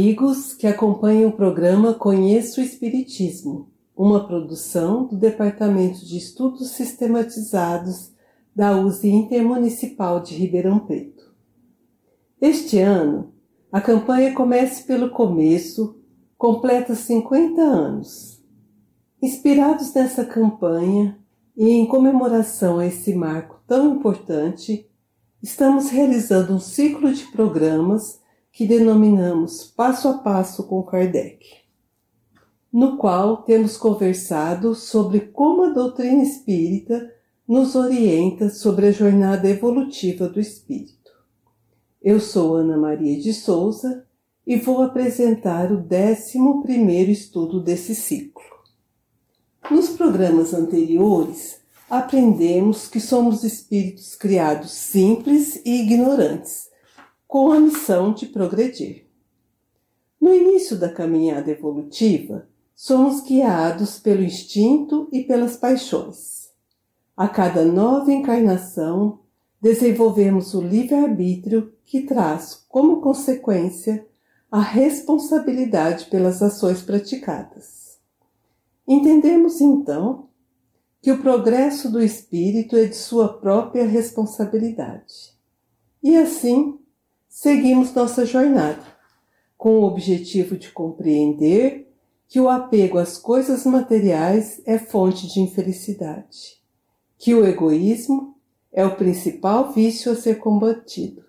Amigos que acompanham o programa Conheço o Espiritismo, uma produção do Departamento de Estudos Sistematizados da USE Intermunicipal de Ribeirão Preto. Este ano, a campanha Comece pelo Começo completa 50 anos. Inspirados nessa campanha e em comemoração a esse marco tão importante, estamos realizando um ciclo de programas que denominamos Passo a Passo com Kardec, no qual temos conversado sobre como a doutrina espírita nos orienta sobre a jornada evolutiva do espírito. Eu sou Ana Maria de Souza e vou apresentar o 11 estudo desse ciclo. Nos programas anteriores, aprendemos que somos espíritos criados simples e ignorantes com a missão de progredir. No início da caminhada evolutiva, somos guiados pelo instinto e pelas paixões. A cada nova encarnação, desenvolvemos o livre-arbítrio que traz como consequência a responsabilidade pelas ações praticadas. Entendemos então que o progresso do espírito é de sua própria responsabilidade. E assim, seguimos nossa jornada, com o objetivo de compreender que o apego às coisas materiais é fonte de infelicidade, que o egoísmo é o principal vício a ser combatido,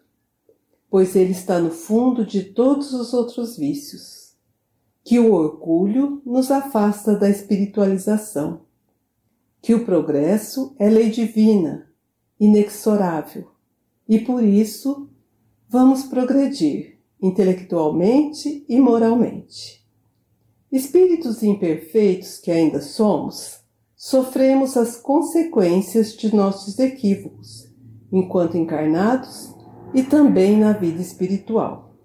pois ele está no fundo de todos os outros vícios, que o orgulho nos afasta da espiritualização, que o progresso é lei divina, inexorável, e por isso vamos progredir intelectualmente e moralmente. Espíritos imperfeitos que ainda somos, sofremos as consequências de nossos equívocos, enquanto encarnados e também na vida espiritual.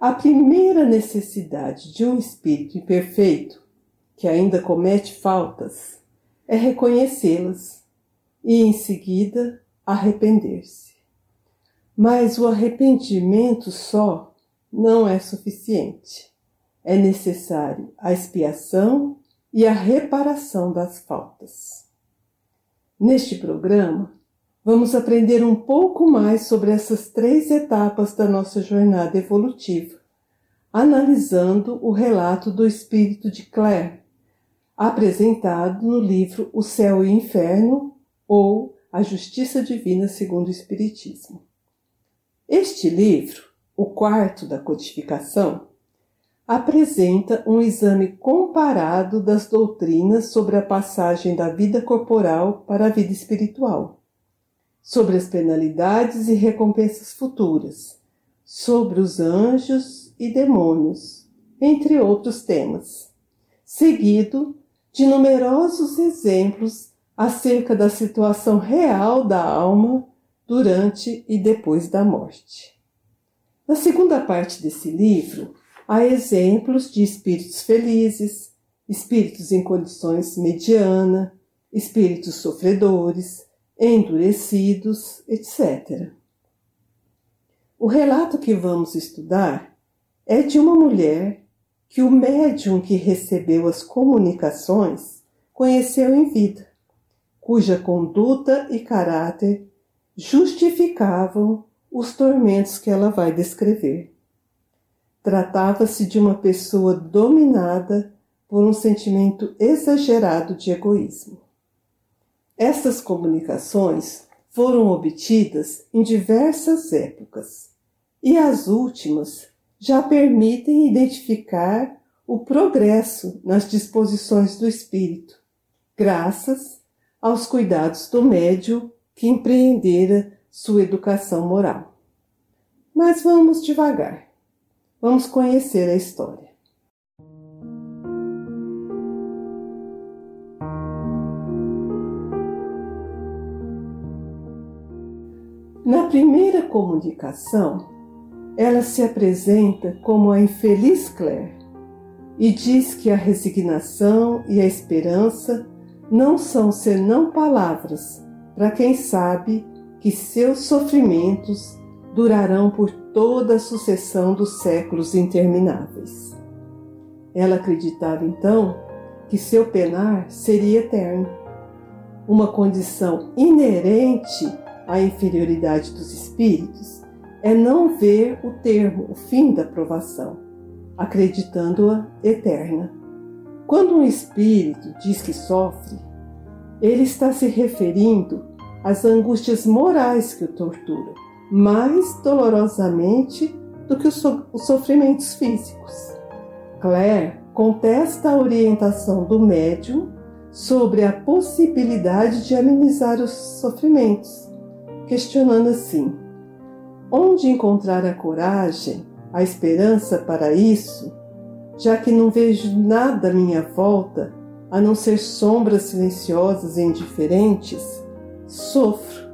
A primeira necessidade de um espírito imperfeito, que ainda comete faltas, é reconhecê-las e, em seguida, arrepender-se. Mas o arrependimento só não é suficiente. É necessário a expiação e a reparação das faltas. Neste programa, vamos aprender um pouco mais sobre essas três etapas da nossa jornada evolutiva, analisando o relato do espírito de Claire, apresentado no livro O Céu e o Inferno ou A Justiça Divina segundo o Espiritismo. Este livro, o quarto da codificação, apresenta um exame comparado das doutrinas sobre a passagem da vida corporal para a vida espiritual, sobre as penalidades e recompensas futuras, sobre os anjos e demônios, entre outros temas, seguido de numerosos exemplos acerca da situação real da alma durante e depois da morte. Na segunda parte desse livro, há exemplos de espíritos felizes, espíritos em condições mediana, espíritos sofredores, endurecidos, etc. O relato que vamos estudar é de uma mulher que o médium que recebeu as comunicações conheceu em vida, cuja conduta e caráter justificavam os tormentos que ela vai descrever. Tratava-se de uma pessoa dominada por um sentimento exagerado de egoísmo. Estas comunicações foram obtidas em diversas épocas e as últimas já permitem identificar o progresso nas disposições do espírito, graças aos cuidados do médio que empreendera sua educação moral. Mas vamos devagar. Vamos conhecer a história. Na primeira comunicação, ela se apresenta como a infeliz Claire e diz que a resignação e a esperança não são senão palavras para quem sabe que seus sofrimentos durarão por toda a sucessão dos séculos intermináveis. Ela acreditava então que seu penar seria eterno, uma condição inerente à inferioridade dos espíritos é não ver o termo, o fim da provação, acreditando-a eterna. Quando um espírito diz que sofre, ele está se referindo às angústias morais que o torturam, mais dolorosamente do que os sofrimentos físicos. Claire contesta a orientação do médium sobre a possibilidade de amenizar os sofrimentos, questionando assim: onde encontrar a coragem, a esperança para isso, já que não vejo nada à minha volta a não ser sombras silenciosas e indiferentes? Sofro.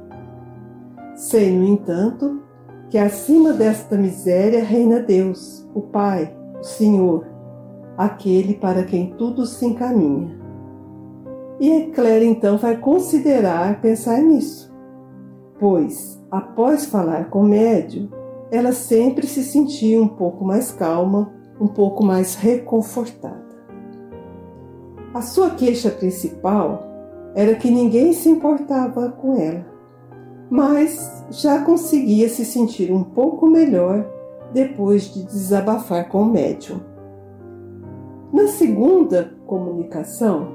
Sei, no entanto, que acima desta miséria reina Deus, o Pai, o Senhor, aquele para quem tudo se encaminha. E Claire então vai considerar pensar nisso, pois após falar com o médium, ela sempre se sentia um pouco mais calma, um pouco mais reconfortada. A sua queixa principal era que ninguém se importava com ela, mas já conseguia se sentir um pouco melhor depois de desabafar com o médium. Na segunda comunicação,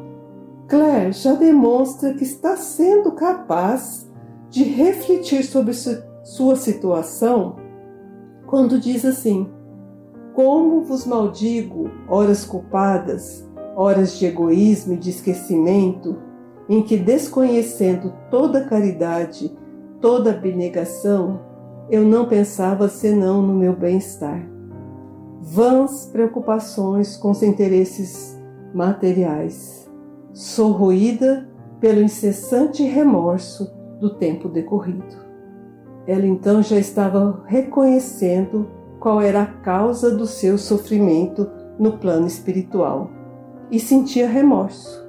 Claire já demonstra que está sendo capaz de refletir sobre sua situação quando diz assim: Como vos maldigo, horas culpadas, horas de egoísmo e de esquecimento, em que, desconhecendo toda caridade, toda abnegação, eu não pensava senão no meu bem-estar. Vãs preocupações com os interesses materiais. Sou pelo incessante remorso do tempo decorrido. Ela então já estava reconhecendo qual era a causa do seu sofrimento no plano espiritual e sentia remorso.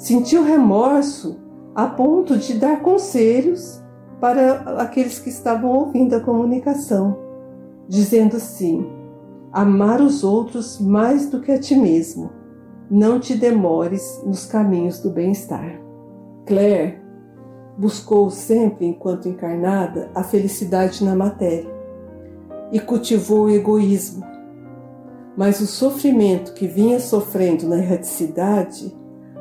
Sentiu remorso a ponto de dar conselhos para aqueles que estavam ouvindo a comunicação, dizendo assim: amar os outros mais do que a ti mesmo. Não te demores nos caminhos do bem-estar. Claire buscou sempre, enquanto encarnada, a felicidade na matéria e cultivou o egoísmo. Mas o sofrimento que vinha sofrendo na erraticidade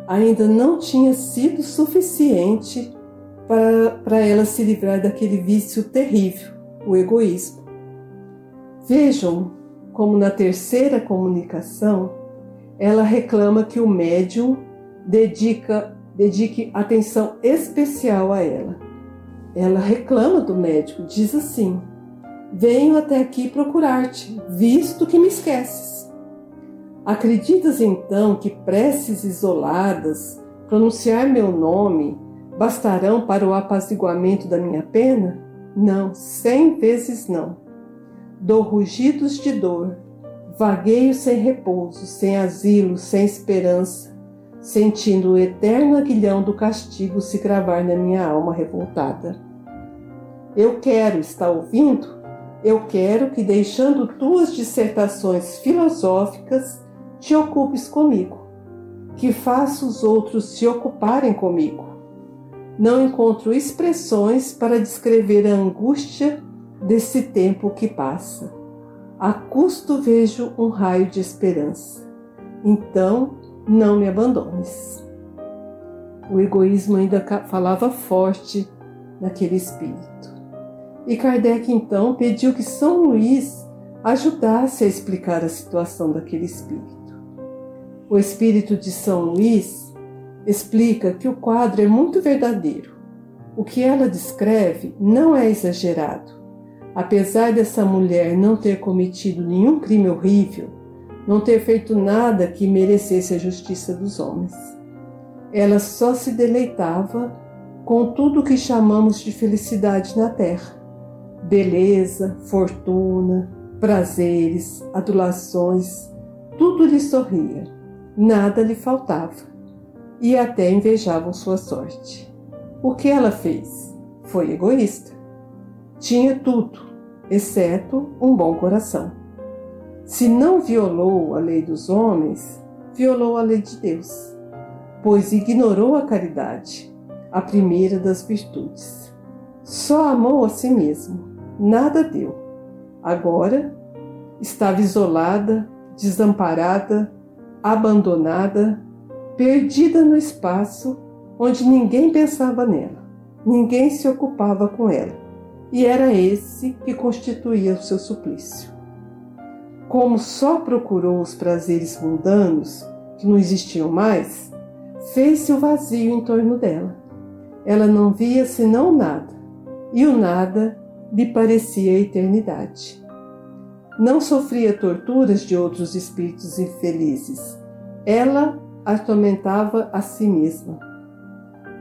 ainda não tinha sido suficiente para, para ela se livrar daquele vício terrível, o egoísmo. Vejam como na terceira comunicação ela reclama que o médium dedica dedique atenção especial a ela. Ela reclama do médico, diz assim: Venho até aqui procurar-te, visto que me esqueces. Acreditas então que preces isoladas, pronunciar meu nome, bastarão para o apaziguamento da minha pena? Não, cem vezes não. Dou rugidos de dor, vagueio sem repouso, sem asilo, sem esperança, sentindo o eterno aguilhão do castigo se cravar na minha alma revoltada. Eu quero, está ouvindo? Eu quero que, deixando tuas dissertações filosóficas, te ocupes comigo, que faça os outros se ocuparem comigo. Não encontro expressões para descrever a angústia desse tempo que passa. A custo vejo um raio de esperança. Então, não me abandones. O egoísmo ainda falava forte naquele espírito. E Kardec então pediu que São Luís ajudasse a explicar a situação daquele espírito. O espírito de São Luís explica que o quadro é muito verdadeiro. O que ela descreve não é exagerado. Apesar dessa mulher não ter cometido nenhum crime horrível, não ter feito nada que merecesse a justiça dos homens, ela só se deleitava com tudo o que chamamos de felicidade na terra: beleza, fortuna, prazeres, adulações, tudo lhe sorria nada lhe faltava e até invejavam sua sorte. O que ela fez? Foi egoísta. Tinha tudo, exceto um bom coração. Se não violou a lei dos homens, violou a lei de Deus, pois ignorou a caridade, a primeira das virtudes. Só amou a si mesmo, nada deu. Agora estava isolada, desamparada, abandonada, perdida no espaço onde ninguém pensava nela, ninguém se ocupava com ela, e era esse que constituía o seu suplício. Como só procurou os prazeres mundanos, que não existiam mais, fez-se o vazio em torno dela. Ela não via senão nada, e o nada lhe parecia a eternidade não sofria torturas de outros espíritos infelizes. Ela atormentava a si mesma.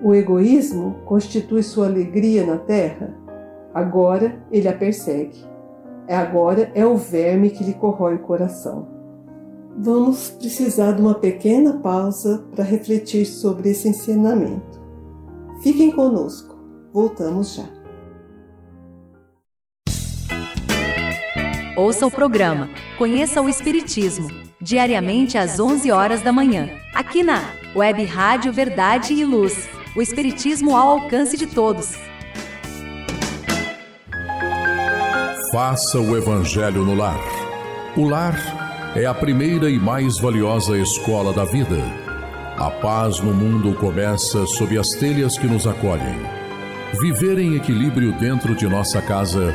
O egoísmo constitui sua alegria na terra. Agora ele a persegue. É agora é o verme que lhe corrói o coração. Vamos precisar de uma pequena pausa para refletir sobre esse ensinamento. Fiquem conosco. Voltamos já. Ouça o programa Conheça o Espiritismo, diariamente às 11 horas da manhã, aqui na Web Rádio Verdade e Luz. O Espiritismo ao alcance de todos. Faça o Evangelho no lar. O lar é a primeira e mais valiosa escola da vida. A paz no mundo começa sob as telhas que nos acolhem. Viver em equilíbrio dentro de nossa casa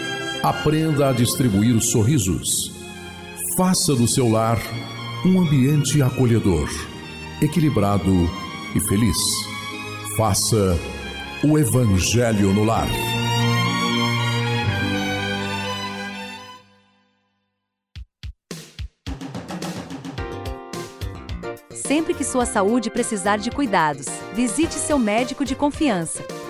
Aprenda a distribuir sorrisos. Faça do seu lar um ambiente acolhedor, equilibrado e feliz. Faça o Evangelho no lar. Sempre que sua saúde precisar de cuidados, visite seu médico de confiança.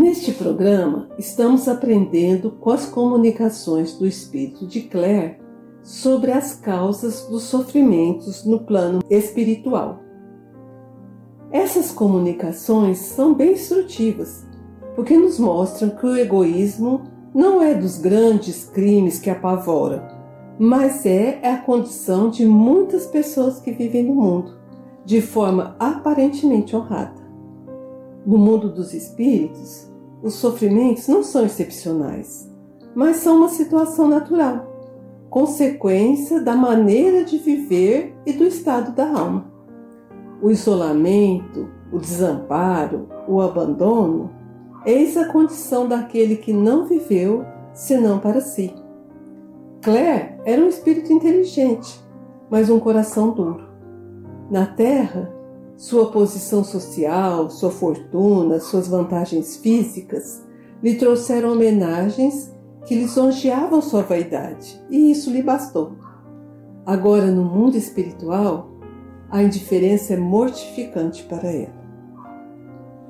Neste programa, estamos aprendendo com as comunicações do espírito de Claire sobre as causas dos sofrimentos no plano espiritual. Essas comunicações são bem instrutivas, porque nos mostram que o egoísmo não é dos grandes crimes que apavoram, mas é a condição de muitas pessoas que vivem no mundo, de forma aparentemente honrada. No mundo dos espíritos, os sofrimentos não são excepcionais, mas são uma situação natural, consequência da maneira de viver e do estado da alma. O isolamento, o desamparo, o abandono, eis a condição daquele que não viveu senão para si. Claire era um espírito inteligente, mas um coração duro. Na Terra, sua posição social, sua fortuna, suas vantagens físicas lhe trouxeram homenagens que lisonjeavam sua vaidade, e isso lhe bastou. Agora, no mundo espiritual, a indiferença é mortificante para ela.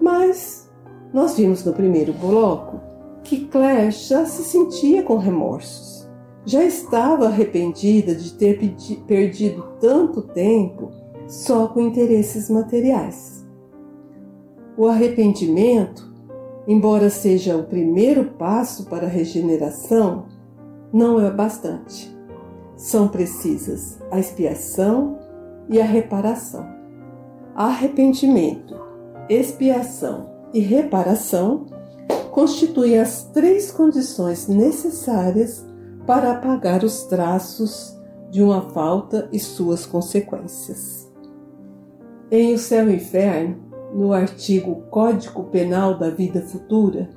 Mas nós vimos no primeiro bloco que Claire já se sentia com remorsos. Já estava arrependida de ter perdido tanto tempo só com interesses materiais. O arrependimento, embora seja o primeiro passo para a regeneração, não é bastante. São precisas a expiação e a reparação. Arrependimento, expiação e reparação constituem as três condições necessárias para apagar os traços de uma falta e suas consequências. Em O Céu e o Inferno, no artigo Código Penal da Vida Futura,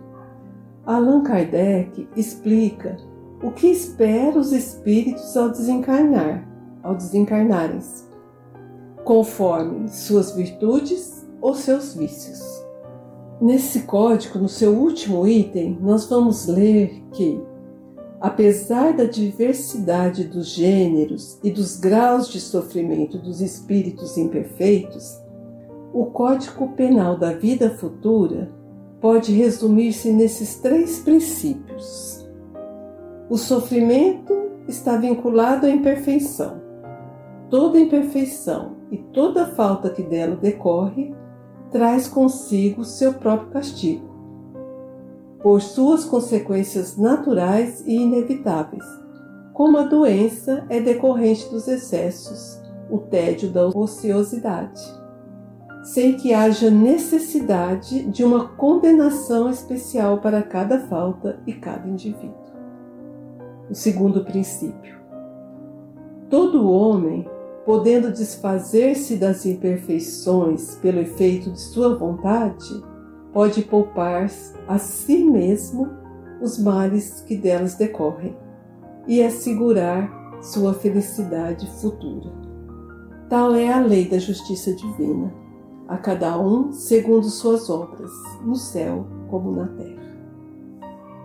Allan Kardec explica o que espera os espíritos ao desencarnar, ao desencarnarem-se, conforme suas virtudes ou seus vícios. Nesse código, no seu último item, nós vamos ler que apesar da diversidade dos gêneros e dos graus de sofrimento dos espíritos imperfeitos, o Código Penal da Vida Futura pode resumir-se nesses três princípios. O sofrimento está vinculado à imperfeição. Toda imperfeição e toda falta que dela decorre traz consigo seu próprio castigo por suas consequências naturais e inevitáveis, como a doença é decorrente dos excessos, o tédio da ociosidade, sem que haja necessidade de uma condenação especial para cada falta e cada indivíduo. O segundo princípio. Todo homem, podendo desfazer-se das imperfeições pelo efeito de sua vontade, pode poupar a si mesmo os males que delas decorrem e assegurar sua felicidade futura. Tal é a lei da justiça divina, a cada um segundo suas obras, no céu como na terra.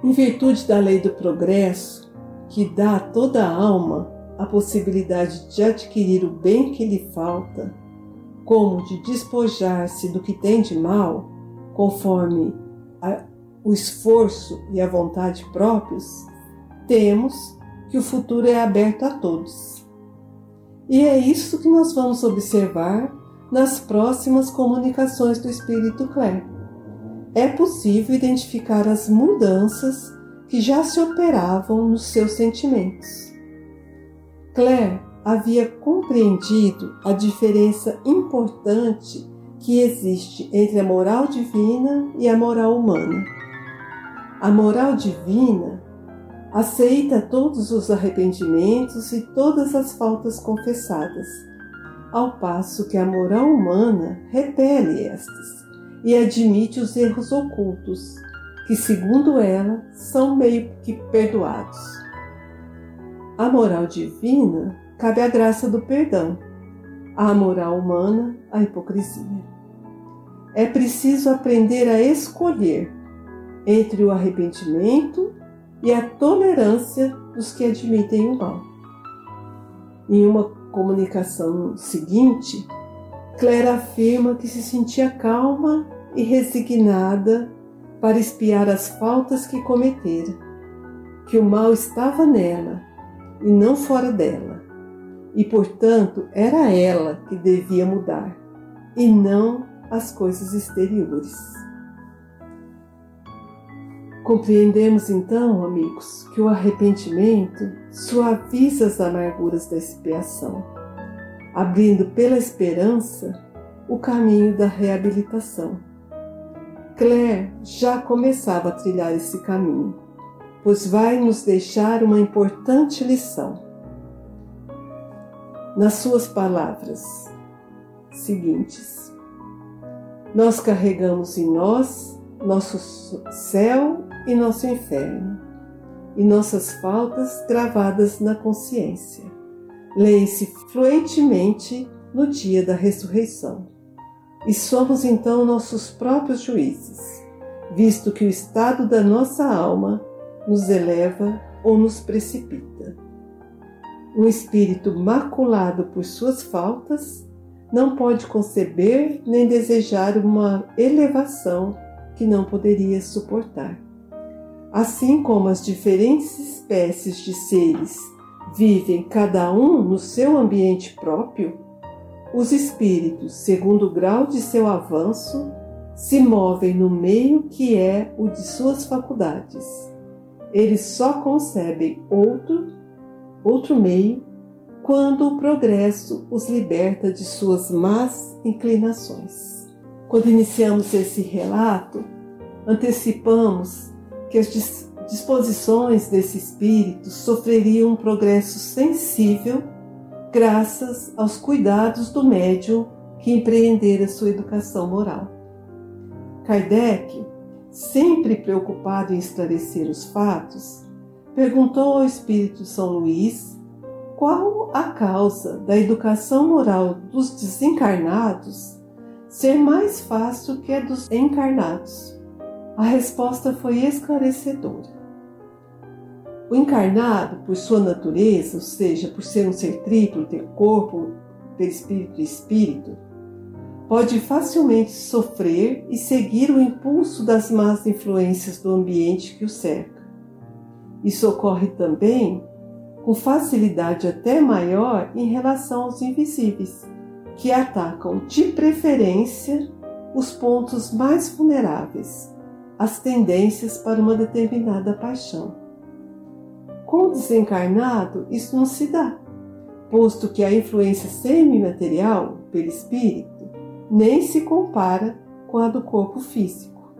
Em virtude da lei do progresso, que dá a toda a alma a possibilidade de adquirir o bem que lhe falta, como de despojar-se do que tem de mal, conforme a, o esforço e a vontade próprios, temos que o futuro é aberto a todos. E é isso que nós vamos observar nas próximas comunicações do Espírito Clare. É possível identificar as mudanças que já se operavam nos seus sentimentos. Claire havia compreendido a diferença importante que existe entre a moral divina e a moral humana. A moral divina aceita todos os arrependimentos e todas as faltas confessadas, ao passo que a moral humana repele estas e admite os erros ocultos, que, segundo ela, são meio que perdoados. A moral divina cabe a graça do perdão, a moral humana, a hipocrisia. É preciso aprender a escolher entre o arrependimento e a tolerância dos que admitem o mal. Em uma comunicação seguinte, Claire afirma que se sentia calma e resignada para espiar as faltas que cometera, que o mal estava nela e não fora dela, e portanto era ela que devia mudar, e não as coisas exteriores. Compreendemos então, amigos, que o arrependimento suaviza as amarguras da expiação, abrindo pela esperança o caminho da reabilitação. Claire já começava a trilhar esse caminho, pois vai nos deixar uma importante lição. Nas suas palavras seguintes, nós carregamos em nós nosso céu e nosso inferno, e nossas faltas gravadas na consciência. Leem-se fluentemente no dia da ressurreição. E somos então nossos próprios juízes, visto que o estado da nossa alma nos eleva ou nos precipita. Um espírito maculado por suas faltas não pode conceber nem desejar uma elevação que não poderia suportar. Assim como as diferentes espécies de seres vivem cada um no seu ambiente próprio, os espíritos, segundo o grau de seu avanço, se movem no meio que é o de suas faculdades. Eles só concebem outro, outro meio, quando o progresso os liberta de suas más inclinações. Quando iniciamos esse relato, antecipamos que as disposições desse espírito sofreriam um progresso sensível graças aos cuidados do médium que empreendera sua educação moral. Kardec, sempre preocupado em esclarecer os fatos, perguntou ao Espírito São Luís qual a causa da educação moral dos desencarnados ser mais fácil que a dos encarnados. A resposta foi esclarecedora. O encarnado, por sua natureza, ou seja, por ser um ser triplo, ter corpo, perispírito e espírito, pode facilmente sofrer e seguir o impulso das más influências do ambiente que o cerca. Isso ocorre também com facilidade até maior em relação aos invisíveis, que atacam de preferência os pontos mais vulneráveis, as tendências para uma determinada paixão. Com o desencarnado, isso não se dá, posto que a influência semimaterial, pelo espírito, nem se compara com a do corpo físico.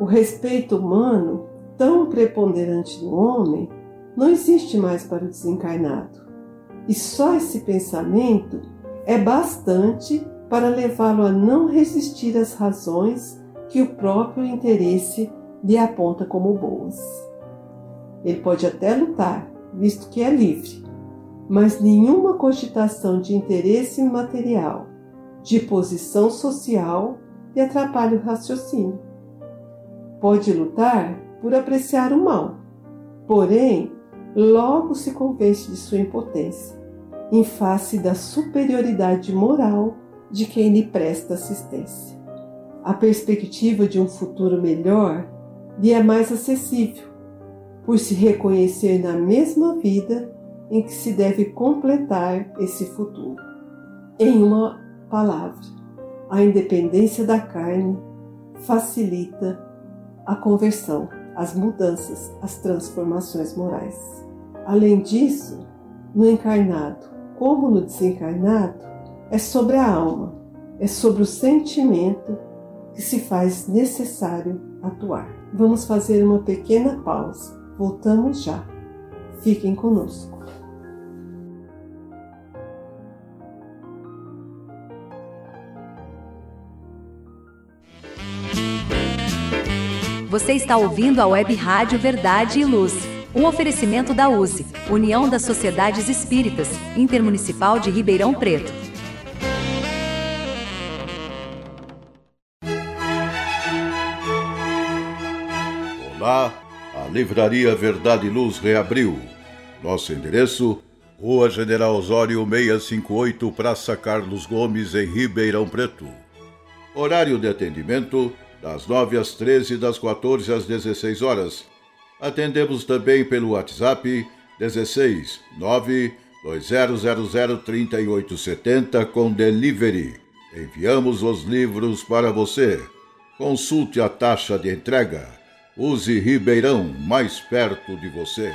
O respeito humano, tão preponderante no homem, não existe mais para o desencarnado. E só esse pensamento é bastante para levá-lo a não resistir às razões que o próprio interesse lhe aponta como boas. Ele pode até lutar, visto que é livre, mas nenhuma cogitação de interesse material, de posição social lhe atrapalha o raciocínio. Pode lutar por apreciar o mal, porém, logo se convence de sua impotência, em face da superioridade moral de quem lhe presta assistência. A perspectiva de um futuro melhor lhe é mais acessível por se reconhecer na mesma vida em que se deve completar esse futuro. Em uma palavra, a independência da carne facilita a conversão, as mudanças, as transformações morais. Além disso, no encarnado, como no desencarnado, é sobre a alma, é sobre o sentimento que se faz necessário atuar. Vamos fazer uma pequena pausa Voltamos já. Fiquem conosco. Você está ouvindo a Web Rádio Verdade e Luz. Um oferecimento da USE, União das Sociedades Espíritas, Intermunicipal de Ribeirão Preto. Olá, Livraria Verdade e Luz reabriu. Nosso endereço: Rua General Osório 658, Praça Carlos Gomes, em Ribeirão Preto. Horário de atendimento: das 9 às 13 das 14 às 16 horas. Atendemos também pelo WhatsApp 16 9 2000 3870 com delivery. Enviamos os livros para você. Consulte a taxa de entrega Use Ribeirão, mais perto de você.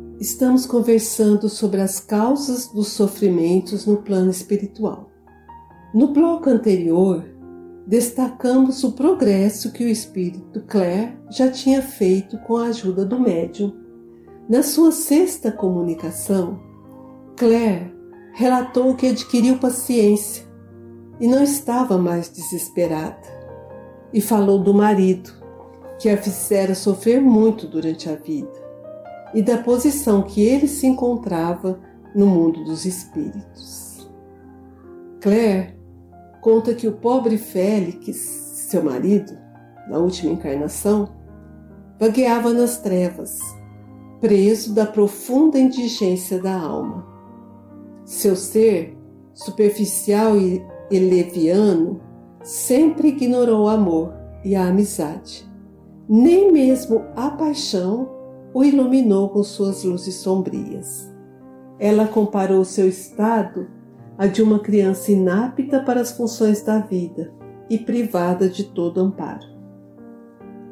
estamos conversando sobre as causas dos sofrimentos no plano espiritual. No bloco anterior, destacamos o progresso que o espírito Claire já tinha feito com a ajuda do médium. Na sua sexta comunicação, Claire relatou que adquiriu paciência e não estava mais desesperada. E falou do marido, que a fizera sofrer muito durante a vida e da posição que ele se encontrava no mundo dos espíritos. Claire conta que o pobre Félix, seu marido, na última encarnação, vagueava nas trevas, preso da profunda indigência da alma. Seu ser, superficial e leviano, sempre ignorou o amor e a amizade. Nem mesmo a paixão o iluminou com suas luzes sombrias. Ela comparou seu estado a de uma criança inapta para as funções da vida e privada de todo amparo.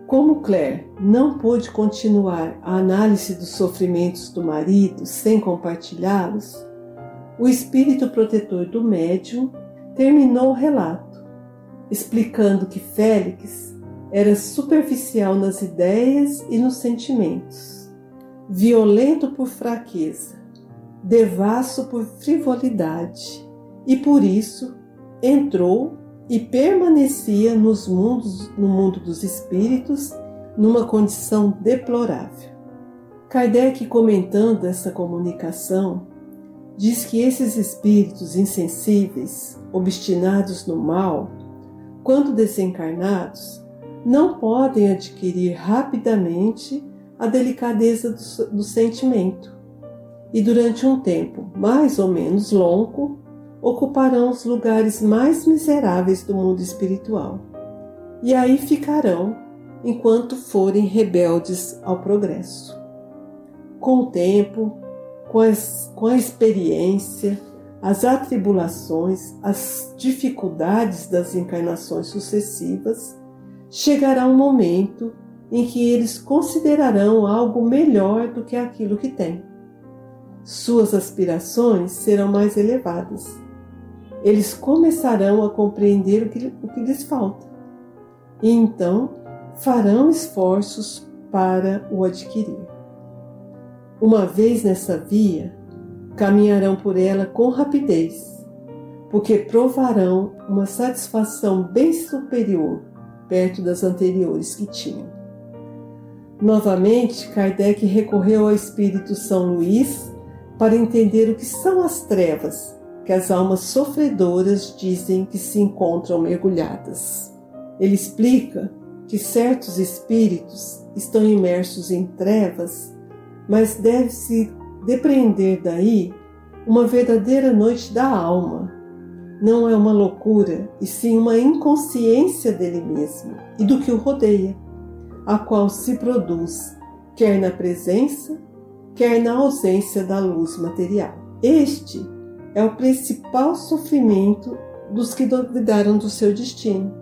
Como Claire não pôde continuar a análise dos sofrimentos do marido sem compartilhá-los, o espírito protetor do médium terminou o relato, explicando que Félix era superficial nas ideias e nos sentimentos, violento por fraqueza, devasso por frivolidade, e por isso entrou e permanecia nos mundos, no mundo dos espíritos numa condição deplorável. Kardec, comentando essa comunicação, diz que esses espíritos insensíveis, obstinados no mal, quando desencarnados, não podem adquirir rapidamente a delicadeza do, do sentimento e, durante um tempo mais ou menos longo, ocuparão os lugares mais miseráveis do mundo espiritual. E aí ficarão enquanto forem rebeldes ao progresso. Com o tempo, com, as, com a experiência, as atribulações, as dificuldades das encarnações sucessivas, chegará um momento em que eles considerarão algo melhor do que aquilo que têm. Suas aspirações serão mais elevadas. Eles começarão a compreender o que, o que lhes falta e então farão esforços para o adquirir. Uma vez nessa via, caminharão por ela com rapidez, porque provarão uma satisfação bem superior perto das anteriores que tinham. Novamente, Kardec recorreu ao Espírito São Luís para entender o que são as trevas que as almas sofredoras dizem que se encontram mergulhadas. Ele explica que certos espíritos estão imersos em trevas, mas deve-se depreender daí uma verdadeira noite da alma, não é uma loucura, e sim uma inconsciência dele mesmo e do que o rodeia, a qual se produz quer na presença, quer na ausência da luz material. Este é o principal sofrimento dos que duvidaram do seu destino.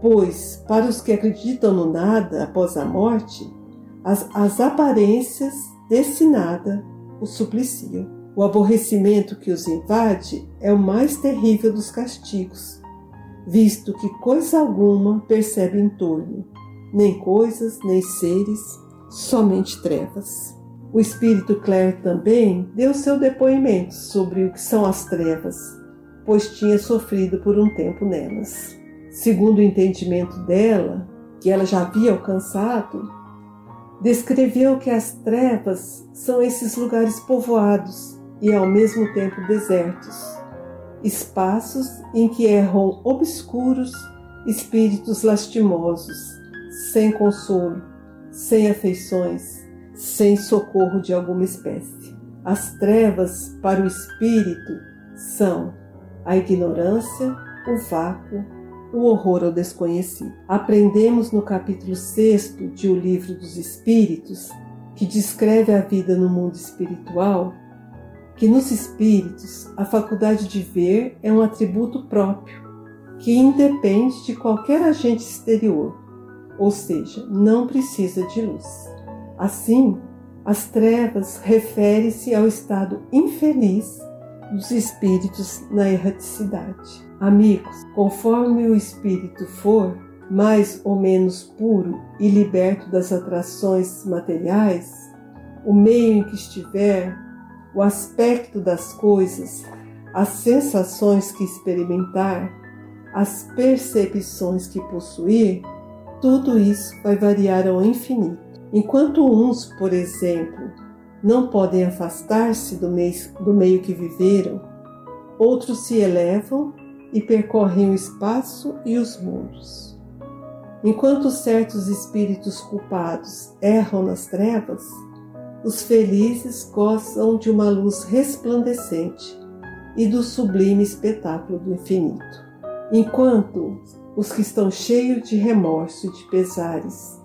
Pois, para os que acreditam no nada após a morte, as, as aparências destinada o supliciam. O aborrecimento que os invade é o mais terrível dos castigos, visto que coisa alguma percebe em torno, nem coisas, nem seres, somente trevas. O espírito Claire também deu seu depoimento sobre o que são as trevas, pois tinha sofrido por um tempo nelas. Segundo o entendimento dela, que ela já havia alcançado, descreveu que as trevas são esses lugares povoados e ao mesmo tempo desertos, espaços em que erram obscuros espíritos lastimosos, sem consolo, sem afeições, sem socorro de alguma espécie. As trevas para o espírito são a ignorância, o vácuo, o horror ao desconhecido. Aprendemos no capítulo 6 de O Livro dos Espíritos, que descreve a vida no mundo espiritual, que nos espíritos a faculdade de ver é um atributo próprio, que independe de qualquer agente exterior, ou seja, não precisa de luz. Assim, as trevas refere-se ao estado infeliz dos espíritos na erraticidade. Amigos, conforme o espírito for mais ou menos puro e liberto das atrações materiais, o meio em que estiver, o aspecto das coisas, as sensações que experimentar, as percepções que possuir, tudo isso vai variar ao infinito. Enquanto uns, por exemplo, não podem afastar-se do do meio que viveram, outros se elevam e percorrem o espaço e os mundos. Enquanto certos espíritos culpados erram nas trevas, os felizes gozam de uma luz resplandecente e do sublime espetáculo do infinito. Enquanto os que estão cheios de remorso e de pesares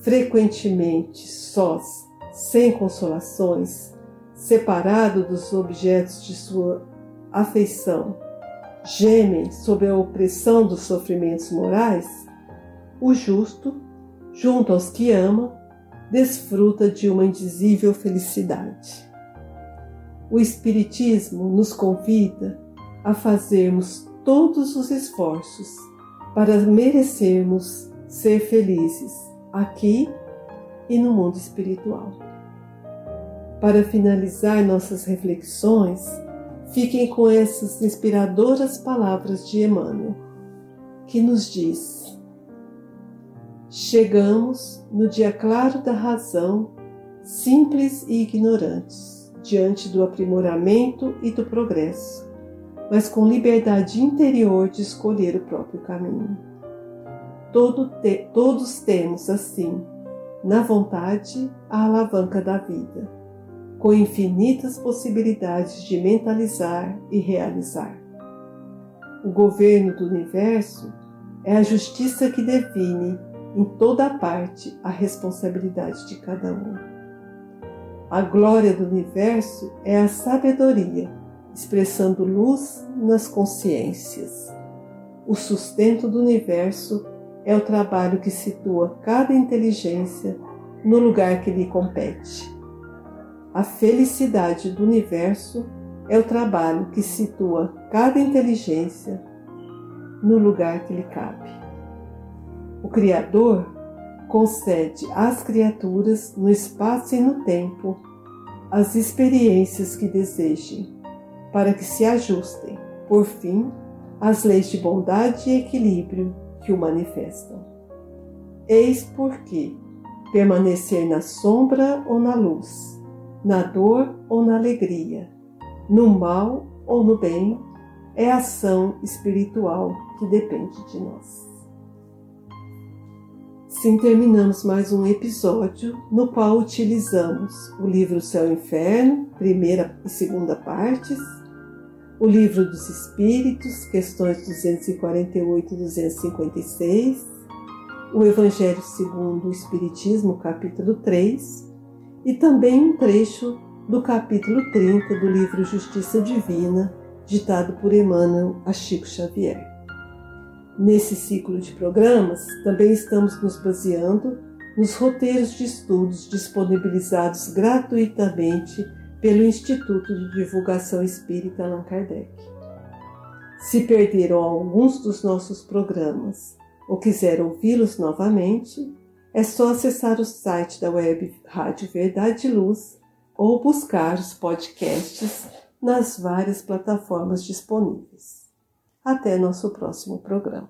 frequentemente sós, sem consolações, separado dos objetos de sua afeição, gemem sob a opressão dos sofrimentos morais, o justo, junto aos que ama, desfruta de uma indizível felicidade. O Espiritismo nos convida a fazermos todos os esforços para merecermos ser felizes aqui e no mundo espiritual. Para finalizar nossas reflexões, fiquem com essas inspiradoras palavras de Emmanuel, que nos diz: Chegamos no dia claro da razão, simples e ignorantes, diante do aprimoramento e do progresso, mas com liberdade interior de escolher o próprio caminho. Todo te, todos temos, assim, na vontade, a alavanca da vida, com infinitas possibilidades de mentalizar e realizar. O governo do universo é a justiça que define em toda parte a responsabilidade de cada um. A glória do universo é a sabedoria, expressando luz nas consciências. O sustento do universo é o trabalho que situa cada inteligência no lugar que lhe compete. A felicidade do universo é o trabalho que situa cada inteligência no lugar que lhe cabe. O Criador concede às criaturas, no espaço e no tempo, as experiências que desejem, para que se ajustem, por fim, às leis de bondade e equilíbrio que o manifestam. Eis porque permanecer na sombra ou na luz, na dor ou na alegria, no mal ou no bem, é ação espiritual que depende de nós. Sim, terminamos mais um episódio no qual utilizamos o livro Céu e Inferno, primeira e segunda partes, o Livro dos Espíritos, questões 248 e 256, o Evangelho segundo o Espiritismo, capítulo 3, e também um trecho do capítulo 30 do livro Justiça Divina, ditado por Emmanuel a Chico Xavier. Nesse ciclo de programas, também estamos nos baseando nos roteiros de estudos disponibilizados gratuitamente pelo Instituto de Divulgação Espírita Allan Kardec. Se perderam alguns dos nossos programas ou quiser ouvi-los novamente, é só acessar o site da web Rádio Verdade e Luz ou buscar os podcasts nas várias plataformas disponíveis. Até nosso próximo programa.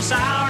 This hour